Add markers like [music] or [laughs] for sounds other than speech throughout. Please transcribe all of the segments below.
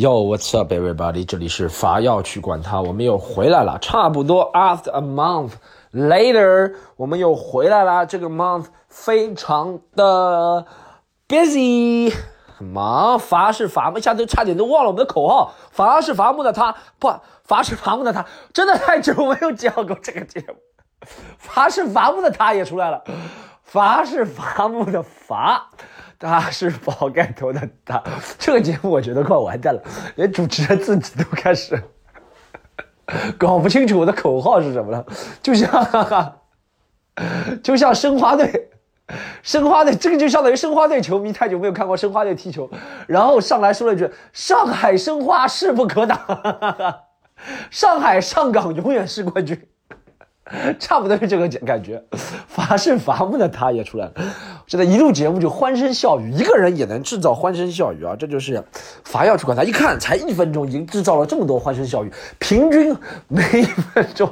Yo, what's up, everybody？这里是伐要去管他，我们又回来了，差不多 after a month later，我们又回来了。这个 month 非常的 busy，很忙。伐是伐木，一下子差点都忘了我们的口号。伐是伐木的他，不，伐是伐木的他，真的太久没有讲过这个节目。[laughs] 伐是伐木的他也出来了，伐是伐木的伐。他是宝盖头的他，这个节目我觉得快完蛋了，连主持人自己都开始搞不清楚我的口号是什么了，就像哈哈就像申花队，申花队这个就相当于申花队球迷太久没有看过申花队踢球，然后上来说了一句“上海申花势不可挡”，上海上港永远是冠军。差不多是这个感觉，伐是伐木的他也出来了，现在一录节目就欢声笑语，一个人也能制造欢声笑语啊！这就是伐要去管他，一看才一分钟，已经制造了这么多欢声笑语，平均每一分钟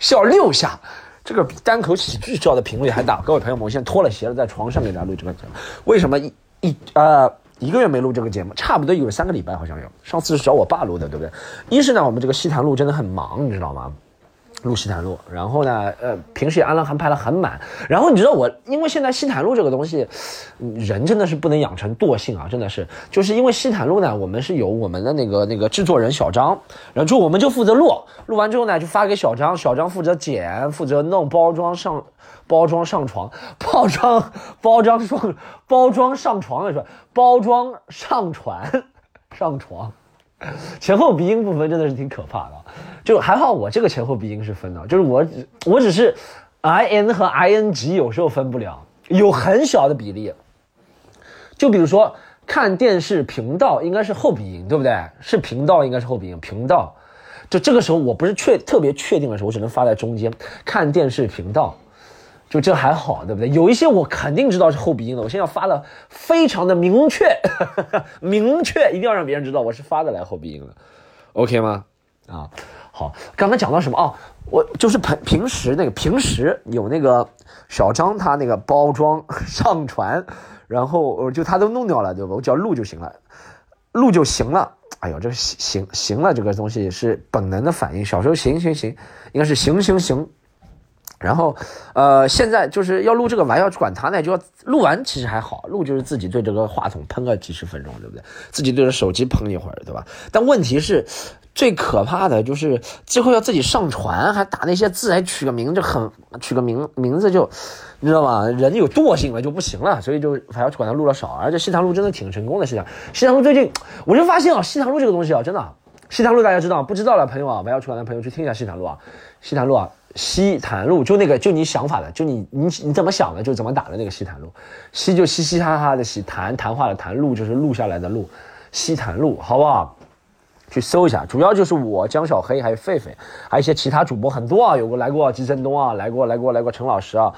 笑六下，这个比单口喜剧笑的频率还大。各位朋友们，我现在脱了鞋了，在床上给大家录这个节目。为什么一一呃一个月没录这个节目？差不多有三个礼拜，好像有。上次是找我爸录的，对不对？一是呢，我们这个西坛路真的很忙，你知道吗？录西坦路，然后呢，呃，平时也安了还排的很满。然后你知道我，因为现在西坦路这个东西，人真的是不能养成惰性啊，真的是，就是因为西坦路呢，我们是有我们的那个那个制作人小张，然后就我们就负责录，录完之后呢，就发给小张，小张负责剪，负责弄包装上，包装上床，[laughs] 包装包装上包装上床的是吧？包装上传 [laughs] 上床。[laughs] 前后鼻音部分真的是挺可怕的，就还好我这个前后鼻音是分的，就是我我只是 i n 和 i n g 有时候分不了，有很小的比例。就比如说看电视频道应该是后鼻音，对不对？是频道应该是后鼻音，频道。就这个时候我不是确特别确定的时候，我只能发在中间。看电视频道。就这还好，对不对？有一些我肯定知道是后鼻音的，我现在发的非常的明确，[laughs] 明确，一定要让别人知道我是发的来后鼻音的，OK 吗？啊，好，刚刚讲到什么哦？我就是平平时那个平时有那个小张他那个包装上传，然后就他都弄掉了，对吧？我只要录就行了，录就行了。哎呦，这个行行了，这个东西是本能的反应。小时候行行行，应该是行行行。然后，呃，现在就是要录这个玩要去管他呢，就要录完其实还好，录就是自己对这个话筒喷个几十分钟，对不对？自己对着手机喷一会儿，对吧？但问题是，最可怕的就是最后要自己上传，还打那些字，还取个名，就很取个名名字就，你知道吗？人有惰性了就不行了，所以就还要去管他录了少。而且西塘路真的挺成功的，西塘西塘路最近我就发现啊，西塘路这个东西啊，真的，西塘路大家知道不知道的朋友啊，玩要去管的朋友去听一下西塘路啊，西塘路啊。西坛路就那个，就你想法的，就你你你怎么想的，就怎么打的那个西坛路。西就嘻嘻哈哈的西，谈谈话的谈，录就是录下来的录，西坛路，好不好？去搜一下，主要就是我江小黑，还有狒狒，还有一些其他主播很多啊，有过来过季振东啊，来过来过来过陈老师啊，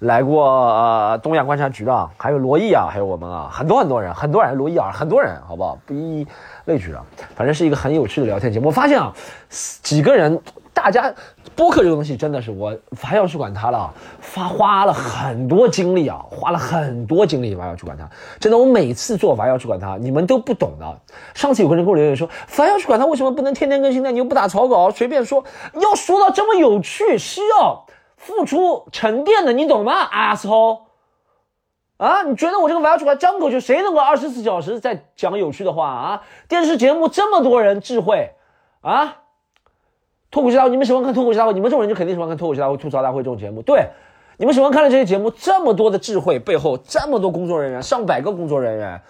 来过呃东亚观察局的，还有罗毅啊，还有我们啊，很多很多人，很多人，罗毅啊，很多人，好不好？不一一列举了，反正是一个很有趣的聊天节目。我发现啊，几个人。大家播客这个东西真的是我还要去管它了，发花了很多精力啊，花了很多精力，还要去管它。真的，我每次做还要去管它，你们都不懂的。上次有个人给我留言说，还要去管它，为什么不能天天更新呢？你又不打草稿，随便说，要说到这么有趣，需要付出沉淀的，你懂吗？阿操！啊，你觉得我这个玩要去管张口就谁能够二十四小时在讲有趣的话啊？电视节目这么多人智慧啊！脱口秀大会，你们喜欢看脱口秀大会？你们这种人就肯定喜欢看脱口秀大会、吐槽大会这种节目。对，你们喜欢看的这些节目，这么多的智慧背后，这么多工作人员，上百个工作人员，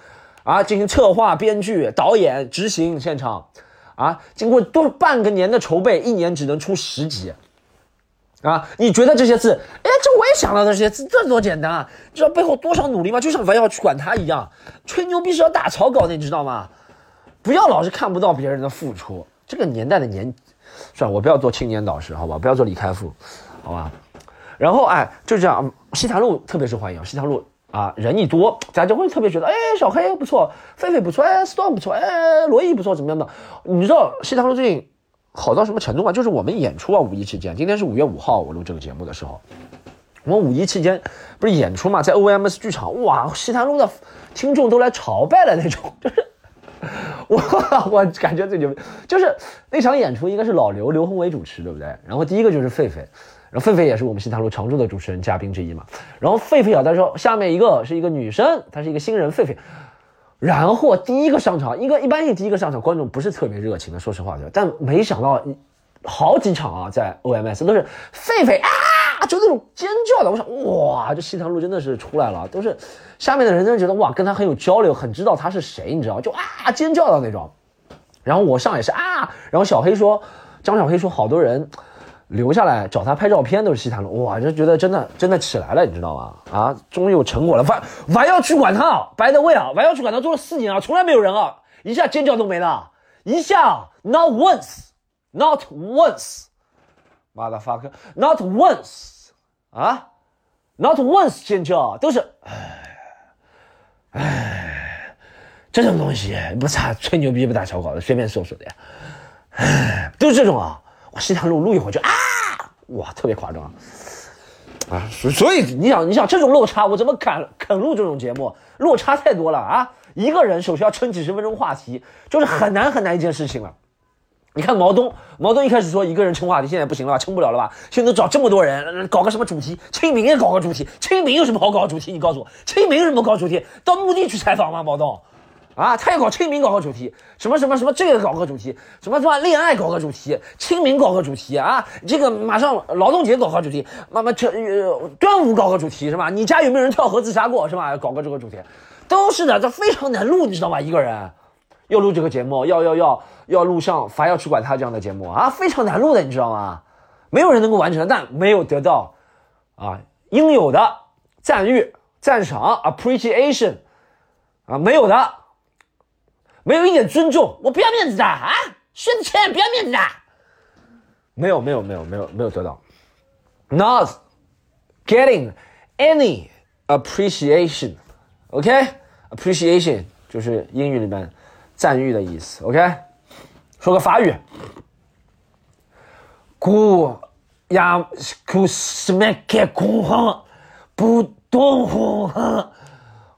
啊，进行策划、编剧、导演、执行现场，啊，经过多半个年的筹备，一年只能出十集，啊，你觉得这些字，哎，这我也想到这些字，这多简单啊！知道背后多少努力吗？就像我要去管他一样，吹牛逼是要打草稿的，你知道吗？不要老是看不到别人的付出。这个年代的年。算了，我不要做青年导师，好吧？不要做李开复，好吧？然后哎，就这样，西塘路特别受欢迎。西塘路啊，人一多，大家就会特别觉得，哎，小黑不错，狒狒不错，哎，storm 不错，哎，罗毅不错，怎么样的？你知道西塘路最近好到什么程度吗？就是我们演出啊，五一期间，今天是五月五号，我录这个节目的时候，我们五一期间不是演出嘛，在 OMS 剧场，哇，西塘路的听众都来朝拜了那种，[laughs] 就是。[laughs] 我我感觉最牛，就是那场演出应该是老刘刘宏伟主持，对不对？然后第一个就是狒狒，然后狒狒也是我们新塘路常驻的主持人嘉宾之一嘛。然后狒狒啊，他说下面一个是一个女生，她是一个新人狒狒。然后第一个上场，一个一般性第一个上场观众不是特别热情的，说实话对吧，但没想到好几场啊，在 OMS 都是狒狒啊，啊就那种尖叫的。我想哇，这西塘路真的是出来了，都是下面的人真的觉得哇，跟他很有交流，很知道他是谁，你知道就啊尖叫的那种。然后我上也是啊，然后小黑说，张小黑说，好多人。留下来找他拍照片都是西坛路，哇，就觉得真的真的起来了，你知道吗？啊，终于有成果了。完完要去管他，白的位啊，完要去管他做了四年啊，从来没有人啊，一下尖叫都没了，一下 not once，not once fucker，not once，啊，not once 尖叫都是，唉，唉，这种东西不差吹牛逼不打草稿的，随便说说的呀，唉，都是这种啊。我西塘路录一会就啊，哇，特别夸张啊！所所以你想，你想这种落差，我怎么敢肯录这种节目？落差太多了啊！一个人首先要撑几十分钟话题，就是很难很难一件事情了。你看毛东，毛东一开始说一个人撑话题，现在不行了吧？撑不了了吧？现在找这么多人搞个什么主题？清明也搞个主题？清明有什么好搞主题？你告诉我，清明有什么搞主题？到墓地去采访吗？毛东？啊，他要搞清明搞个主题，什么什么什么这个搞个主题，什么什么恋爱搞个主题，清明搞个主题啊，这个马上劳动节搞个主题，妈妈这端午搞个主题是吧？你家有没有人跳河自杀过是吧？搞个这个主题，都是的，这非常难录，你知道吧？一个人要录这个节目，要要要要录像，凡要去管他这样的节目啊，非常难录的，你知道吗？没有人能够完成，但没有得到啊应有的赞誉、赞赏、appreciation 啊，没有的。没有一点尊重，我不要面子的啊！选钱不要面子的，没有没有没有没有没有得到，not getting any appreciation，OK？appreciation 就是英语里面赞誉的意思，OK？说个法语，古呀古什么给公行不懂行，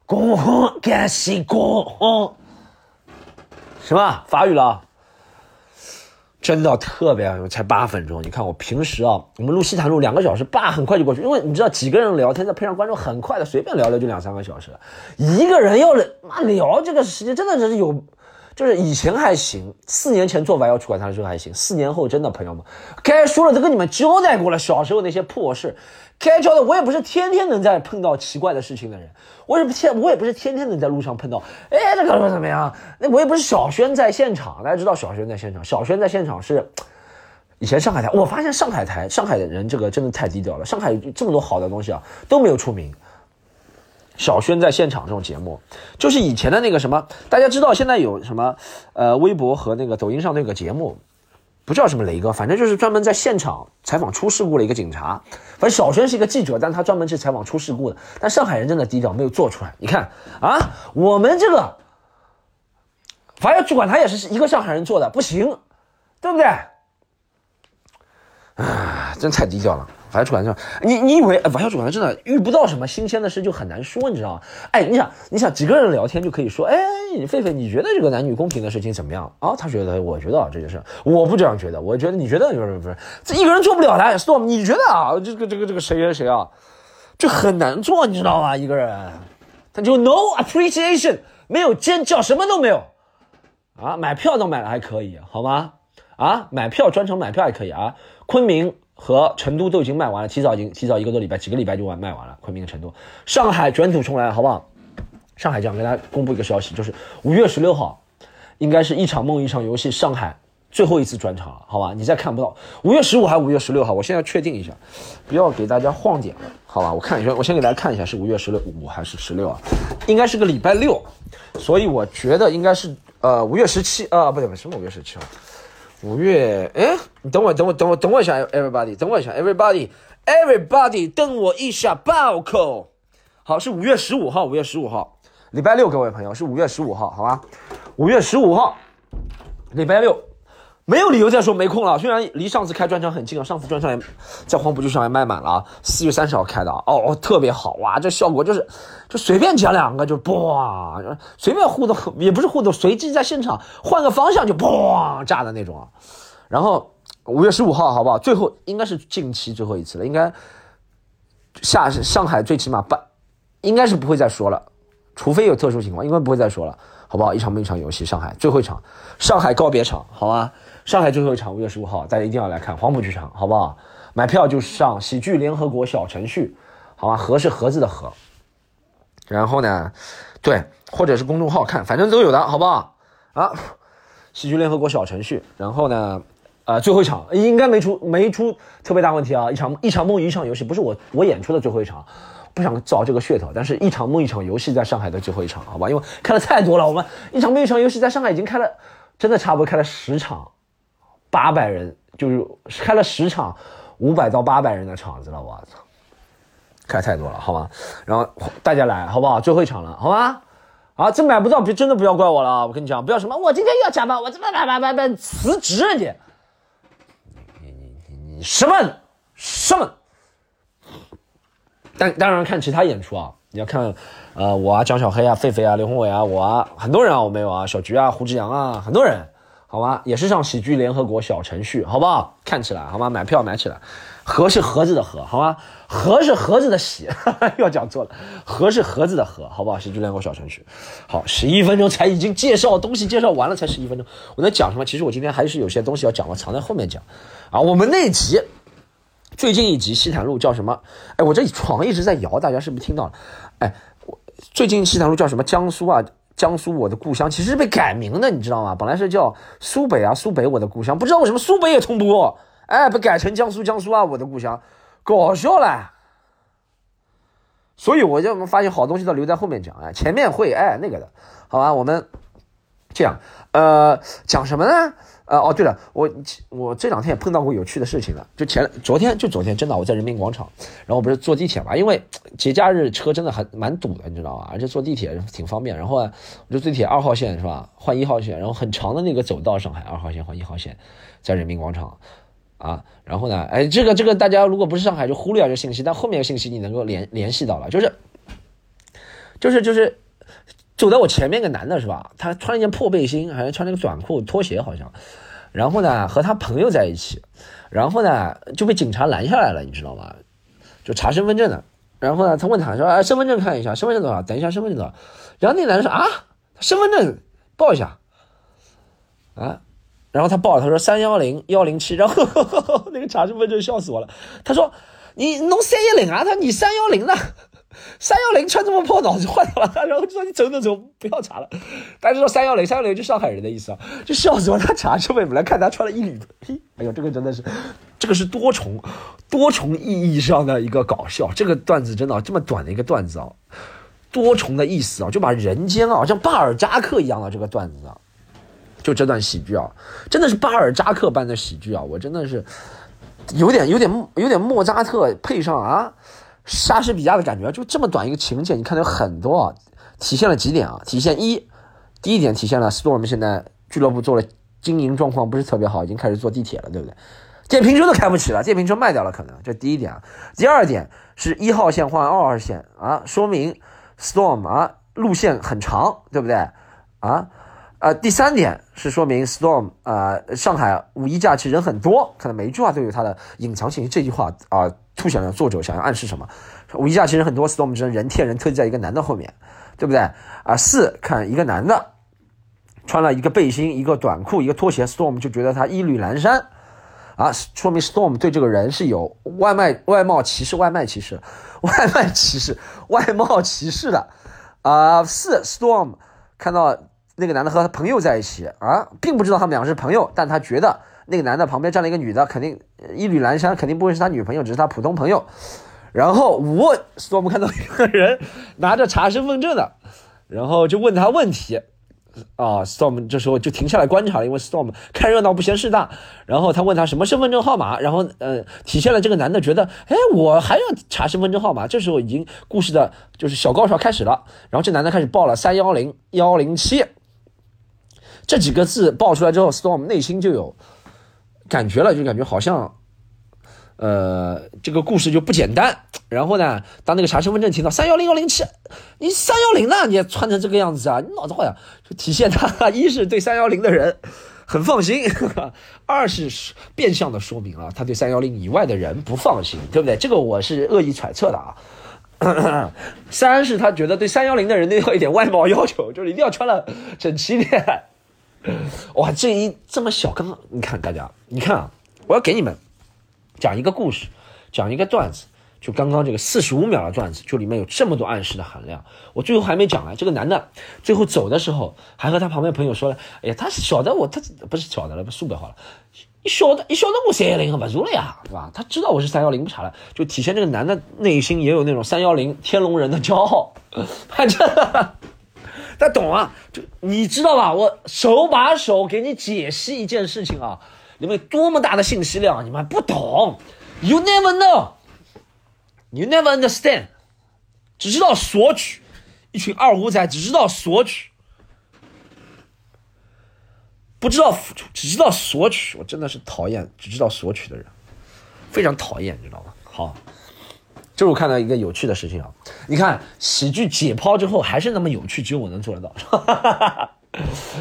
公行感谢公行。什么法语了？真的特别，才八分钟。你看我平时啊，我们录西坛录两个小时，叭，很快就过去。因为你知道，几个人聊天，再配上观众，很快的，随便聊聊就两三个小时。一个人要妈聊这个时间，真的是有。就是以前还行，四年前做完要去管他的时候还行，四年后真的朋友们，该说了都跟你们交代过了，小时候那些破事，该交代我也不是天天能在碰到奇怪的事情的人，我也不天我也不是天天能在路上碰到，哎，这个怎么样？那我也不是小轩在现场，大家知道小轩在现场，小轩在现场是以前上海台，我发现上海台上海的人这个真的太低调了，上海这么多好的东西啊都没有出名。小轩在现场这种节目，就是以前的那个什么，大家知道现在有什么，呃，微博和那个抖音上那个节目，不叫什么雷哥，反正就是专门在现场采访出事故的一个警察。反正小轩是一个记者，但他专门去采访出事故的。但上海人真的低调，没有做出来。你看啊，我们这个，反正主管他也是一个上海人做的，不行，对不对？啊，真太低调了。法校主管你你以为法校主管真的遇不到什么新鲜的事就很难说，你知道吗？哎，你想，你想几个人聊天就可以说，哎，狒狒，你觉得这个男女公平的事情怎么样啊？他觉得，我觉得啊这件事，我不这样觉得，我觉得你觉得不是不是，这一个人做不了的，Storm，你觉得啊？这个这个这个谁谁谁啊？就很难做，你知道吗？一个人，他就 no appreciation，没有尖叫，什么都没有啊。买票都买了还可以，好吗？啊，买票专程买票还可以啊。昆明。和成都都已经卖完了，提早已经提早一个多礼拜，几个礼拜就完卖完了。昆明、成都、上海卷土重来，好不好？上海这样跟大家公布一个消息，就是五月十六号，应该是一场梦一场游戏，上海最后一次转场了，好吧？你再看不到五月十五还是五月十六号？我现在确定一下，不要给大家晃点了，好吧？我看一下，我先给大家看一下是五月十六五还是十六啊？应该是个礼拜六，所以我觉得应该是呃五月十七啊，不对不对，什么五月十七号？五月，哎，你等我，等我，等我，等我一下，everybody，等我一下，everybody，everybody，等我一下，爆扣。好，是五月十五号，五月十五号，礼拜六，各位朋友，是五月十五号，好吧？五月十五号，礼拜六，没有理由再说没空了。虽然离上次开专场很近了，上次专场也在黄浦区上也卖满了，四月三十号开的哦，特别好哇！这效果就是，就随便讲两个就哇，随便互动也不是互动，随机在现场换个方向就嘣炸的那种啊。然后五月十五号好不好？最后应该是近期最后一次了，应该下上海最起码半，应该是不会再说了，除非有特殊情况，应该不会再说了，好不好？一场没一场游戏，上海最后一场，上海告别场，好吧？上海最后一场五月十五号，大家一定要来看黄浦剧场，好不好？买票就上喜剧联合国小程序，好吧？盒是盒子的盒。然后呢，对，或者是公众号看，反正都有的，好不好？啊，喜剧联合国小程序。然后呢，呃，最后一场应该没出没出特别大问题啊。一场一场梦一场游戏，不是我我演出的最后一场，不想造这个噱头。但是一场梦一场游戏在上海的最后一场，好吧？因为开了太多了，我们一场梦一场游戏在上海已经开了，真的差不多开了十场。八百人就是开了十场，五百到八百人的场子了，我操，开太多了，好吗？然后大家来，好不好？最后一场了，好吗？啊，这买不到，别真的不要怪我了，我跟你讲，不要什么，我今天要加班，我这么叭叭叭叭辞职你，你你你你什么什么？但当然看其他演出啊，你要看，呃，我啊，江小黑啊，狒狒啊，刘宏伟啊，我啊，很多人啊，我没有啊，小菊啊，胡志阳啊，很多人。好吗？也是上喜剧联合国小程序，好不好？看起来好吗？买票买起来，盒是盒子的盒，好吗？盒是盒子的喜，[laughs] 又讲错了，盒是盒子的盒，好不好？喜剧联合国小程序，好，十一分钟才已经介绍东西，介绍完了才十一分钟，我在讲什么？其实我今天还是有些东西要讲，我藏在后面讲啊。我们那集最近一集西坦路叫什么？哎，我这床一直在摇，大家是不是听到了？哎，我最近西坦路叫什么？江苏啊？江苏我的故乡其实是被改名的，你知道吗？本来是叫苏北啊，苏北我的故乡，不知道为什么苏北也通不过，哎，被改成江苏江苏啊，我的故乡，搞笑了。所以我就发现好东西都留在后面讲，哎，前面会哎那个的，好吧？我们这样，呃，讲什么呢？呃哦，对了，我我这两天也碰到过有趣的事情了，就前昨天就昨天，真的我在人民广场，然后我不是坐地铁嘛，因为节假日车真的还蛮堵的，你知道吧？而且坐地铁挺方便，然后我就地铁二号线是吧？换一号线，然后很长的那个走道，上海二号线换一号线，在人民广场，啊，然后呢，哎，这个这个大家如果不是上海就忽略这信息，但后面的信息你能够联联系到了，就是就是就是走在我前面个男的是吧？他穿了一件破背心，还是穿了个短裤拖鞋好像。然后呢，和他朋友在一起，然后呢就被警察拦下来了，你知道吗？就查身份证的。然后呢，他问他说：“哎，身份证看一下，身份证多少？等一下，身份证多少？”然后那男的说：“啊，身份证报一下。”啊，然后他报，他说三幺零幺零七。然后 [laughs] 那个查身份证笑死我了，他说：“你弄三一零啊？他说你三幺零呢？”三幺零穿这么破，脑子坏了。然后就说你走走走，不要查了。大家说三幺零，三幺零就上海人的意思啊，就笑死我。他查车位，本来看他穿了一缕，嘿，哎呦，这个真的是，这个是多重多重意义上的一个搞笑。这个段子真的这么短的一个段子啊，多重的意思啊，就把人间啊，像巴尔扎克一样的这个段子啊，就这段喜剧啊，真的是巴尔扎克般的喜剧啊，我真的是有点有点有点莫扎特配上啊。莎士比亚的感觉，就这么短一个情节，你看到有很多啊，体现了几点啊？体现一，第一点体现了 Storm 现在俱乐部做了经营状况不是特别好，已经开始坐地铁了，对不对？电瓶车都开不起了，电瓶车卖掉了，可能这第一点啊。第二点是一号线换二号线啊，说明 Storm 啊路线很长，对不对？啊啊，第三点是说明 Storm 啊，上海五一假期人很多，可能每一句话都有它的隐藏信息。这句话啊。凸显了作者想要暗示什么？五一假其实很多 storm 之人贴人，特地在一个男的后面，对不对啊？四看一个男的穿了一个背心、一个短裤、一个拖鞋，storm 就觉得他衣履阑珊啊，说明 storm 对这个人是有外卖外貌歧视、外卖歧视、[laughs] 外卖歧视、外貌歧视的啊。四 storm 看到那个男的和他朋友在一起啊，并不知道他们两个是朋友，但他觉得。那个男的旁边站了一个女的，肯定一缕阑珊，肯定不会是他女朋友，只是他普通朋友。然后五，storm 看到一个人拿着查身份证的，然后就问他问题。啊，storm 这时候就停下来观察了，因为 storm 看热闹不嫌事大。然后他问他什么身份证号码，然后呃，体现了这个男的觉得，哎，我还要查身份证号码。这时候已经故事的就是小高潮开始了。然后这男的开始报了三幺零幺零七。这几个字爆出来之后，Storm 内心就有感觉了，就感觉好像，呃，这个故事就不简单。然后呢，当那个查身份证听到三幺零幺零七，你三幺零呢？你也穿成这个样子啊？你脑子坏呀？就体现他 [laughs] 一是对三幺零的人很放心，[laughs] 二是变相的说明了他对三幺零以外的人不放心，对不对？这个我是恶意揣测的啊。[coughs] 三是他觉得对三幺零的人都有一点外貌要求，就是一定要穿的整齐点。[laughs] 哇，这一这么小，刚刚你看大家，你看啊，我要给你们讲一个故事，讲一个段子。就刚刚这个四十五秒的段子，就里面有这么多暗示的含量。我最后还没讲完，这个男的最后走的时候，还和他旁边朋友说了：“哎呀，他晓得我，他不是晓得了，不苏北话了，你晓得，你晓得我三幺零不如了呀，是吧？他知道我是三幺零不查了，就体现这个男的内心也有那种三幺零天龙人的骄傲。反 [laughs] 正他懂啊，就你知道吧？我手把手给你解析一件事情啊，里面多么大的信息量，你们还不懂？You never know。” You never understand，只知道索取，一群二五仔只知道索取，不知道付出，只知道索取。我真的是讨厌只知道索取的人，非常讨厌，你知道吗？好，这是我看到一个有趣的事情啊！你看喜剧解剖之后还是那么有趣，只有我能做得到。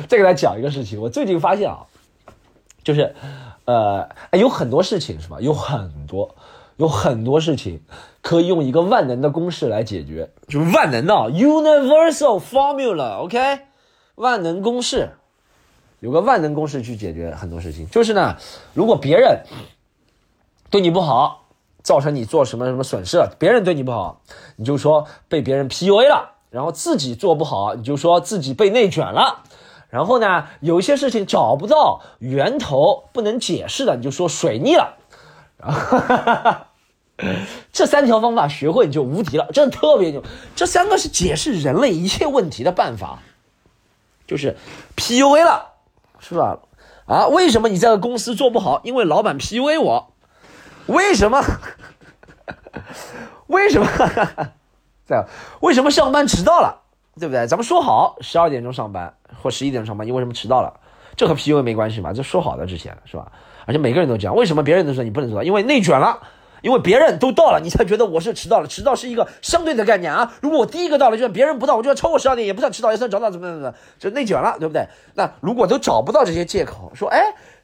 再给大家讲一个事情，我最近发现啊，就是呃，有很多事情是吧？有很多。有很多事情可以用一个万能的公式来解决，就是万能的 universal formula，OK，万能公式，有个万能公式去解决很多事情。就是呢，如果别人对你不好，造成你做什么什么损失了，别人对你不好，你就说被别人 PUA 了；然后自己做不好，你就说自己被内卷了；然后呢，有一些事情找不到源头，不能解释的，你就说水逆了。[laughs] 这三条方法学会你就无敌了，真的特别牛。这三个是解释人类一切问题的办法，就是 PUA 了，是吧？啊，为什么你这个公司做不好？因为老板 PUA 我。为什么？[laughs] 为什么？[laughs] 这样？为什么上班迟到了？对不对？咱们说好十二点钟上班或十一点钟上班，你为什么迟到了？这和 PUA 没关系嘛？这说好的之前是吧？而且每个人都这样，为什么别人都说你不能迟到？因为内卷了，因为别人都到了，你才觉得我是迟到了。迟到是一个相对的概念啊。如果我第一个到了，就算别人不到，我就要超过十二点，也不算迟到，也算早到，怎么怎么怎么，就内卷了，对不对？那如果都找不到这些借口，说，哎，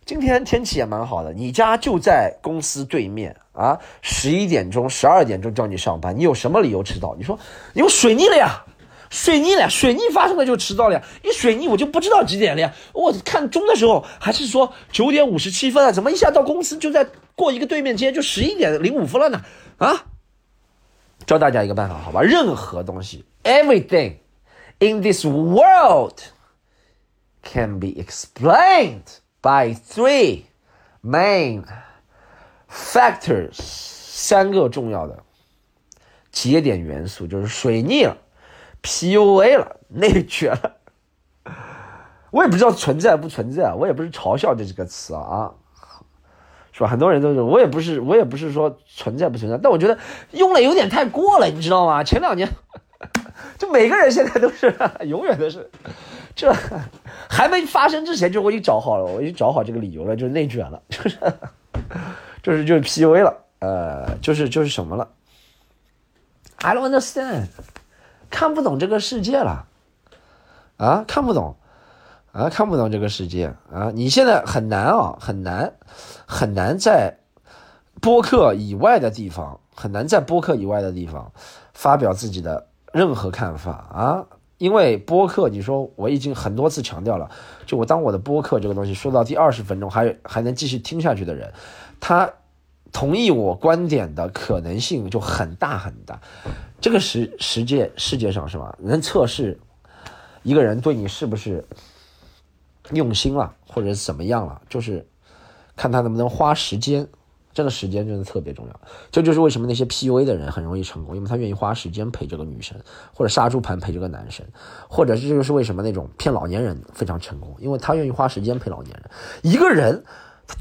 今天天气也蛮好的，你家就在公司对面啊，十一点钟、十二点钟叫你上班，你有什么理由迟到？你说，因为水逆了呀。水逆了呀，水逆发生了就迟到了呀！一水逆我就不知道几点了呀！我看钟的时候还是说九点五十七分啊，怎么一下到公司就在过一个对面街就十一点零五分了呢？啊！教大家一个办法，好吧？任何东西，everything in this world can be explained by three main factors，三个重要的节点元素，就是水逆了。PUA 了，内卷了，我也不知道存在不存在，我也不是嘲笑这几个词啊，是吧？很多人都是，我也不是，我也不是说存在不存在，但我觉得用了有点太过了，你知道吗？前两年，[laughs] 就每个人现在都是，永远都是，这还没发生之前就我已经找好了，我已经找好这个理由了，就是内卷了，[laughs] 就是，就是就是 PUA 了，呃，就是就是什么了？I don't understand。看不懂这个世界了，啊，看不懂，啊，看不懂这个世界啊！你现在很难啊，很难，很难在播客以外的地方，很难在播客以外的地方发表自己的任何看法啊！因为播客，你说我已经很多次强调了，就我当我的播客这个东西说到第二十分钟还还能继续听下去的人，他同意我观点的可能性就很大很大。这个世世界世界上是吧？能测试一个人对你是不是用心了，或者怎么样了，就是看他能不能花时间。这个时间真的特别重要。这就是为什么那些 PUA 的人很容易成功，因为他愿意花时间陪这个女生，或者杀猪盘陪这个男生，或者这就是为什么那种骗老年人非常成功，因为他愿意花时间陪老年人。一个人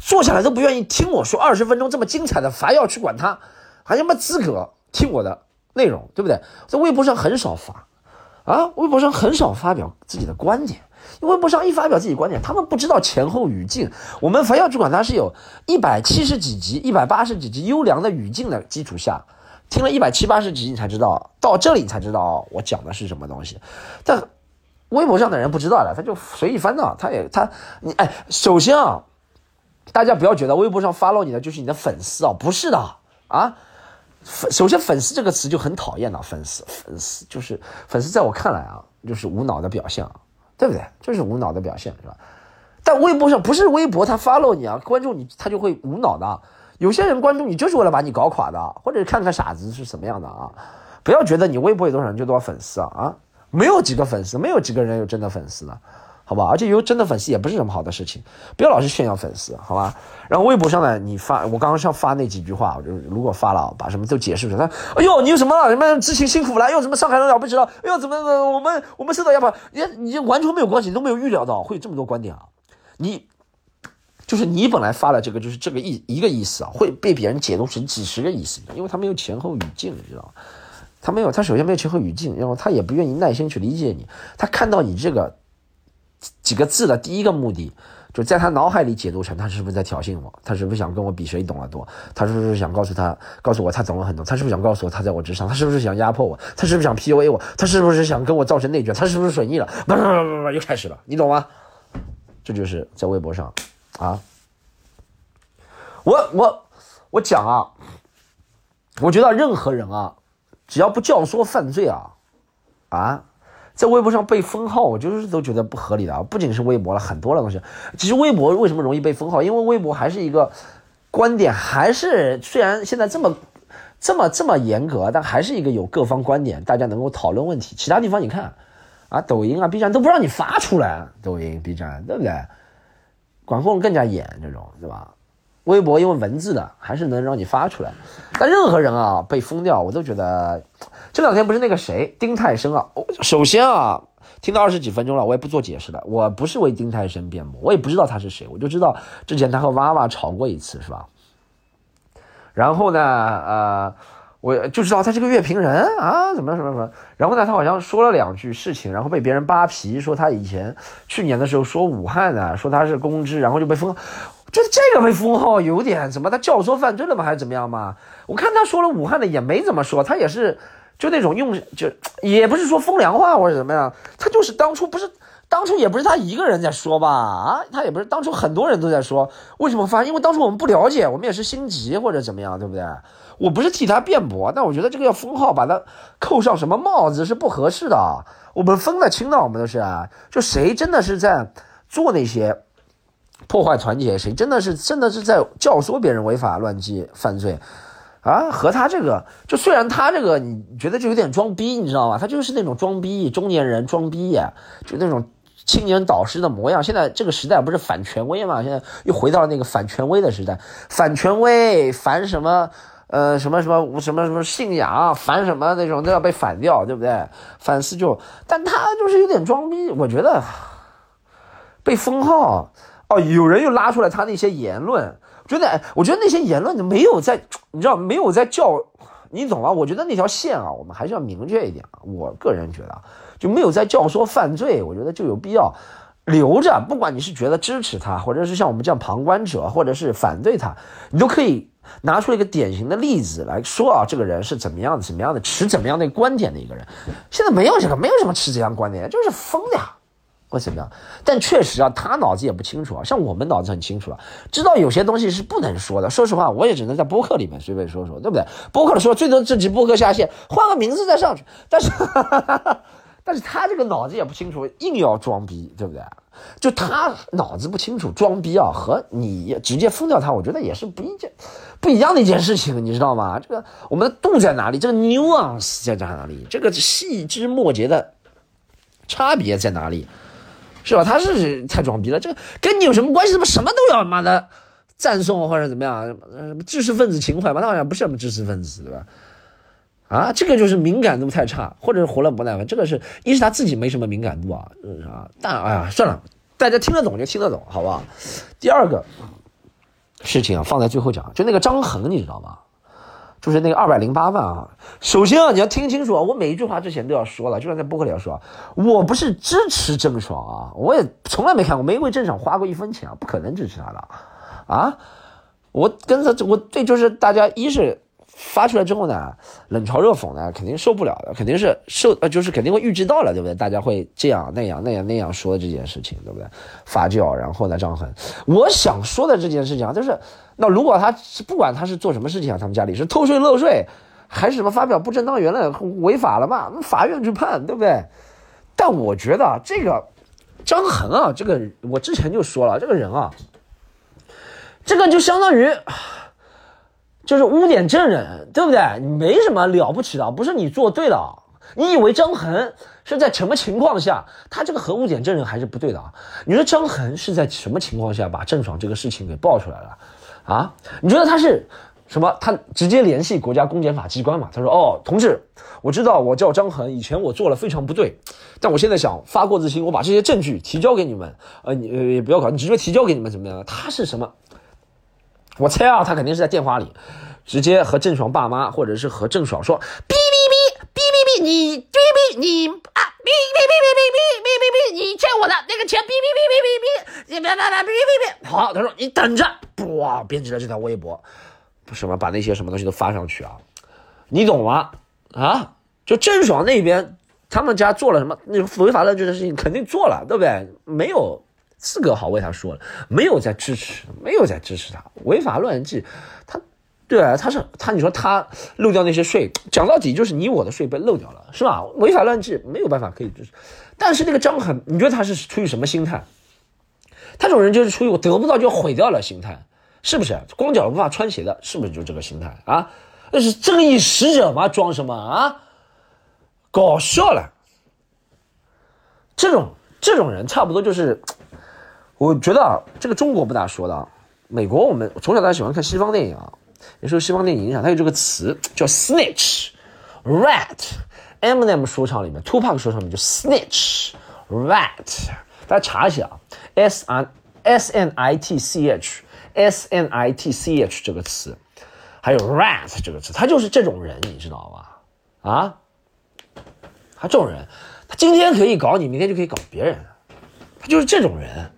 坐下来都不愿意听我说二十分钟这么精彩的，还要去管他，还什么资格听我的？内容对不对？在微博上很少发，啊，微博上很少发表自己的观点，微博上一发表自己观点，他们不知道前后语境。我们凡要去管它是有一百七十几集、一百八十几集优良的语境的基础下，听了一百七八十集，你才知道到这里你才知道我讲的是什么东西。但微博上的人不知道的，他就随意翻到，他也他你哎，首先啊，大家不要觉得微博上 follow 你的就是你的粉丝啊，不是的啊。粉首先粉丝这个词就很讨厌了，粉丝粉丝就是粉丝，在我看来啊，就是无脑的表现啊，对不对？就是无脑的表现，是吧？但微博上不是微博，他 follow 你啊，关注你，他就会无脑的。有些人关注你就是为了把你搞垮的，或者看看傻子是什么样的啊！不要觉得你微博有多少人就多少粉丝啊啊！没有几个粉丝，没有几个人有真的粉丝的。好吧，而且有真的粉丝也不是什么好的事情，不要老是炫耀粉丝，好吧？然后微博上呢，你发我刚刚像发那几句话，我就如果发了，把什么都解释出来。哎呦，你有什么什么知情辛苦了？又什么上海人了不起了？哎呦，怎么我们我们受到压迫？你你完全没有关系，你都没有预料到会有这么多观点啊！你就是你本来发了这个就是这个意一个意思啊，会被别人解读成几十个意思，因为他没有前后语境，你知道吗？他没有，他首先没有前后语境，然后他也不愿意耐心去理解你，他看到你这个。几个字的第一个目的，就在他脑海里解读成他是不是在挑衅我？他是不是想跟我比谁懂得多？他是不是想告诉他，告诉我他懂了很多？他是不是想告诉我他在我之上？他是不是想压迫我？他是不是想 PUA 我？他是不是想跟我造成内卷？他是不是水逆了？不不不不不，又开始了，你懂吗？这就是在微博上啊，我我我讲啊，我觉得任何人啊，只要不教唆犯罪啊，啊。在微博上被封号，我就是都觉得不合理的啊！不仅是微博了，很多的东西。其实微博为什么容易被封号？因为微博还是一个观点，还是虽然现在这么这么这么严格，但还是一个有各方观点，大家能够讨论问题。其他地方你看啊，抖音啊、B 站都不让你发出来，抖音、B 站对不对？管控更加严，这种对吧？微博因为文字的，还是能让你发出来。但任何人啊被封掉，我都觉得。这两天不是那个谁丁太升啊？首先啊，听到二十几分钟了，我也不做解释了。我不是为丁太升辩驳，我也不知道他是谁，我就知道之前他和娃娃吵过一次，是吧？然后呢，呃，我就知道他是个乐评人啊，怎么什么什么。然后呢，他好像说了两句事情，然后被别人扒皮，说他以前去年的时候说武汉的，说他是公知，然后就被封。觉得这个被封号有点怎么？他教唆犯罪了吗？还是怎么样嘛？我看他说了武汉的也没怎么说，他也是。就那种用，就也不是说风凉话或者怎么样，他就是当初不是，当初也不是他一个人在说吧？啊，他也不是当初很多人都在说，为什么发？因为当初我们不了解，我们也是心急或者怎么样，对不对？我不是替他辩驳，但我觉得这个要封号，把他扣上什么帽子是不合适的。我们分得清的，我们都是，就谁真的是在做那些破坏团结，谁真的是真的是在教唆别人违法乱纪犯罪。啊，和他这个，就虽然他这个你觉得就有点装逼，你知道吗？他就是那种装逼中年人装逼呀，就那种青年导师的模样。现在这个时代不是反权威嘛？现在又回到那个反权威的时代，反权威，反什么？呃，什么什么什么什么信仰，反什么那种都要被反掉，对不对？反思就，但他就是有点装逼，我觉得被封号哦，有人又拉出来他那些言论。觉得，我觉得那些言论没有在，你知道没有在教，你懂吗？我觉得那条线啊，我们还是要明确一点啊。我个人觉得，就没有在教唆犯罪，我觉得就有必要留着。不管你是觉得支持他，或者是像我们这样旁观者，或者是反对他，你都可以拿出一个典型的例子来说啊，这个人是怎么样的、怎么样的，持怎么样的观点的一个人。现在没有这个，没有什么持这样观点，就是疯的呀。或怎么样？但确实啊，他脑子也不清楚啊。像我们脑子很清楚啊，知道有些东西是不能说的。说实话，我也只能在播客里面随便说说，对不对？播客的时候，最多这集播客下线，换个名字再上去。但是，[laughs] 但是他这个脑子也不清楚，硬要装逼，对不对？就他脑子不清楚，装逼啊，和你直接封掉他，我觉得也是不一件不一样的一件事情，你知道吗？这个我们的度在哪里？这个 nuance 在哪里？这个细枝末节的差别在哪里？是吧？他是太装逼了，这跟你有什么关系？怎么什么都要妈的赞颂或者怎么样？什么知识分子情怀吧？他好像不是什么知识分子，对吧？啊，这个就是敏感度太差，或者是活了不耐烦。这个是一是他自己没什么敏感度啊，啊，但哎呀，算了，大家听得懂就听得懂，好不好？第二个事情啊，放在最后讲，就那个张恒，你知道吗？就是那个二百零八万啊。首先啊，你要听清楚啊，我每一句话之前都要说了，就像在播客里要说，我不是支持郑爽啊，我也从来没看过，没为郑爽花过一分钱啊，不可能支持他的啊。我跟他，我对就是大家一是。发出来之后呢，冷嘲热讽呢，肯定受不了的，肯定是受呃，就是肯定会预知到了，对不对？大家会这样那样那样那样说这件事情，对不对？发酵，然后呢，张恒，我想说的这件事情啊，就是，那如果他不管他是做什么事情啊，他们家里是偷税漏税，还是什么发表不正当言论违法了嘛？法院去判，对不对？但我觉得这个张恒啊，这个我之前就说了，这个人啊，这个就相当于。就是污点证人，对不对？你没什么了不起的，不是你做对了。你以为张恒是在什么情况下，他这个核污点证人还是不对的啊？你说张恒是在什么情况下把郑爽这个事情给爆出来了啊？你觉得他是什么？他直接联系国家公检法机关嘛？他说：“哦，同志，我知道我叫张恒，以前我做了非常不对，但我现在想发过自新，我把这些证据提交给你们。呃，你也不要搞，你直接提交给你们怎么样？他是什么？”我猜啊，他肯定是在电话里，直接和郑爽爸妈，或者是和郑爽说：“哔哔哔哔哔哔，你哔哔你啊，哔哔哔哔哔哔哔哔哔，你欠我的那个钱，哔哔哔哔哔哔，你别别别哔哔哔。”好，他说：“你等着，哇，编辑了这条微博，什么把那些什么东西都发上去啊？你懂吗？啊，就郑爽那边，他们家做了什么？那违法乱纪的事情肯定做了，对不对？没有。”资格好为他说了，没有在支持，没有在支持他违法乱纪，他，对啊，他是他，你说他漏掉那些税，讲到底就是你我的税被漏掉了，是吧？违法乱纪没有办法可以支持，但是那个张恒，你觉得他是出于什么心态？他这种人就是出于我得不到就毁掉了心态，是不是？光脚不怕穿鞋的，是不是就这个心态啊？那是正义使者吗？装什么啊？搞笑了，这种这种人差不多就是。我觉得啊，这个中国不大说的，美国我们从小到大喜欢看西方电影啊，也受西方电影影响，它有这个词叫 snitch，rat，Eminem 说唱里面，Tupac 说唱里面就 snitch，rat，大家查一下啊，s n s n i t c h，s n i t c h 这个词，还有 rat 这个词，他就是这种人，你知道吧？啊，他这种人，他今天可以搞你，明天就可以搞别人，他就是这种人。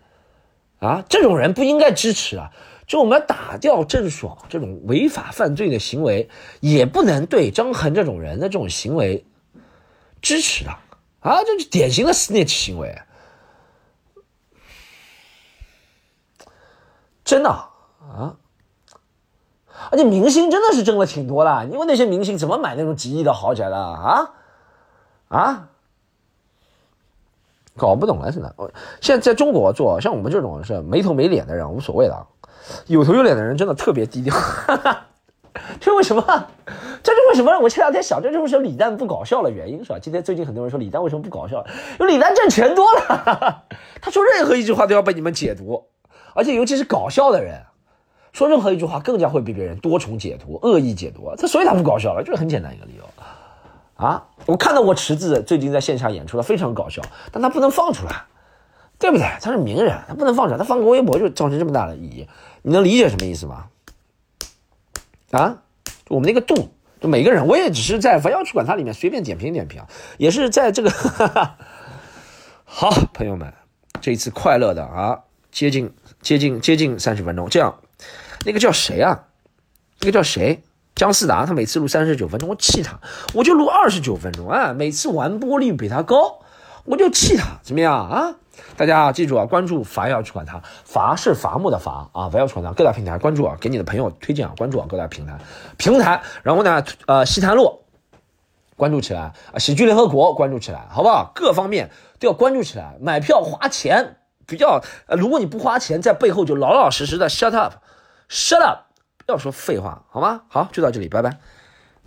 啊，这种人不应该支持啊！就我们要打掉郑爽这种违法犯罪的行为，也不能对张恒这种人的这种行为支持的啊！这是典型的 snitch 行为，真的啊！而且明星真的是挣了挺多的，因为那些明星怎么买那种几亿的豪宅的啊？啊？搞不懂了，现在，现在在中国做像我们这种是没头没脸的人无所谓的，有头有脸的人真的特别低调。[laughs] 这为什么？这是为什么？我前两天想，这就是李诞不搞笑的原因，是吧？今天最近很多人说李诞为什么不搞笑？因为李诞挣钱多了，[laughs] 他说任何一句话都要被你们解读，而且尤其是搞笑的人，说任何一句话更加会被别人多重解读、恶意解读。他所以他不搞笑了，就是很简单一个理由。啊，我看到过池子最近在线下演出了，非常搞笑，但他不能放出来，对不对？他是名人，他不能放出来，他放个微博就造成这么大的意义，你能理解什么意思吗？啊，我们那个度，就每个人，我也只是在不要去管它里面随便点评点评，也是在这个，哈 [laughs] 哈好朋友们，这一次快乐的啊，接近接近接近三十分钟，这样，那个叫谁啊？那个叫谁？姜思达，他每次录三十九分钟，我气他，我就录二十九分钟啊！每次完播率比他高，我就气他，怎么样啊？大家记住啊，关注伐要去管他，伐是伐木的伐啊，伐要去管他，各大平台关注啊，给你的朋友推荐啊，关注啊，各大平台平台，然后呢，呃，西坛路关注起来啊，喜剧联合国关注起来，好不好？各方面都要关注起来，买票花钱比较，呃，如果你不花钱，在背后就老老实实的 shut up，shut up。不要说废话好吗？好，就到这里，拜拜。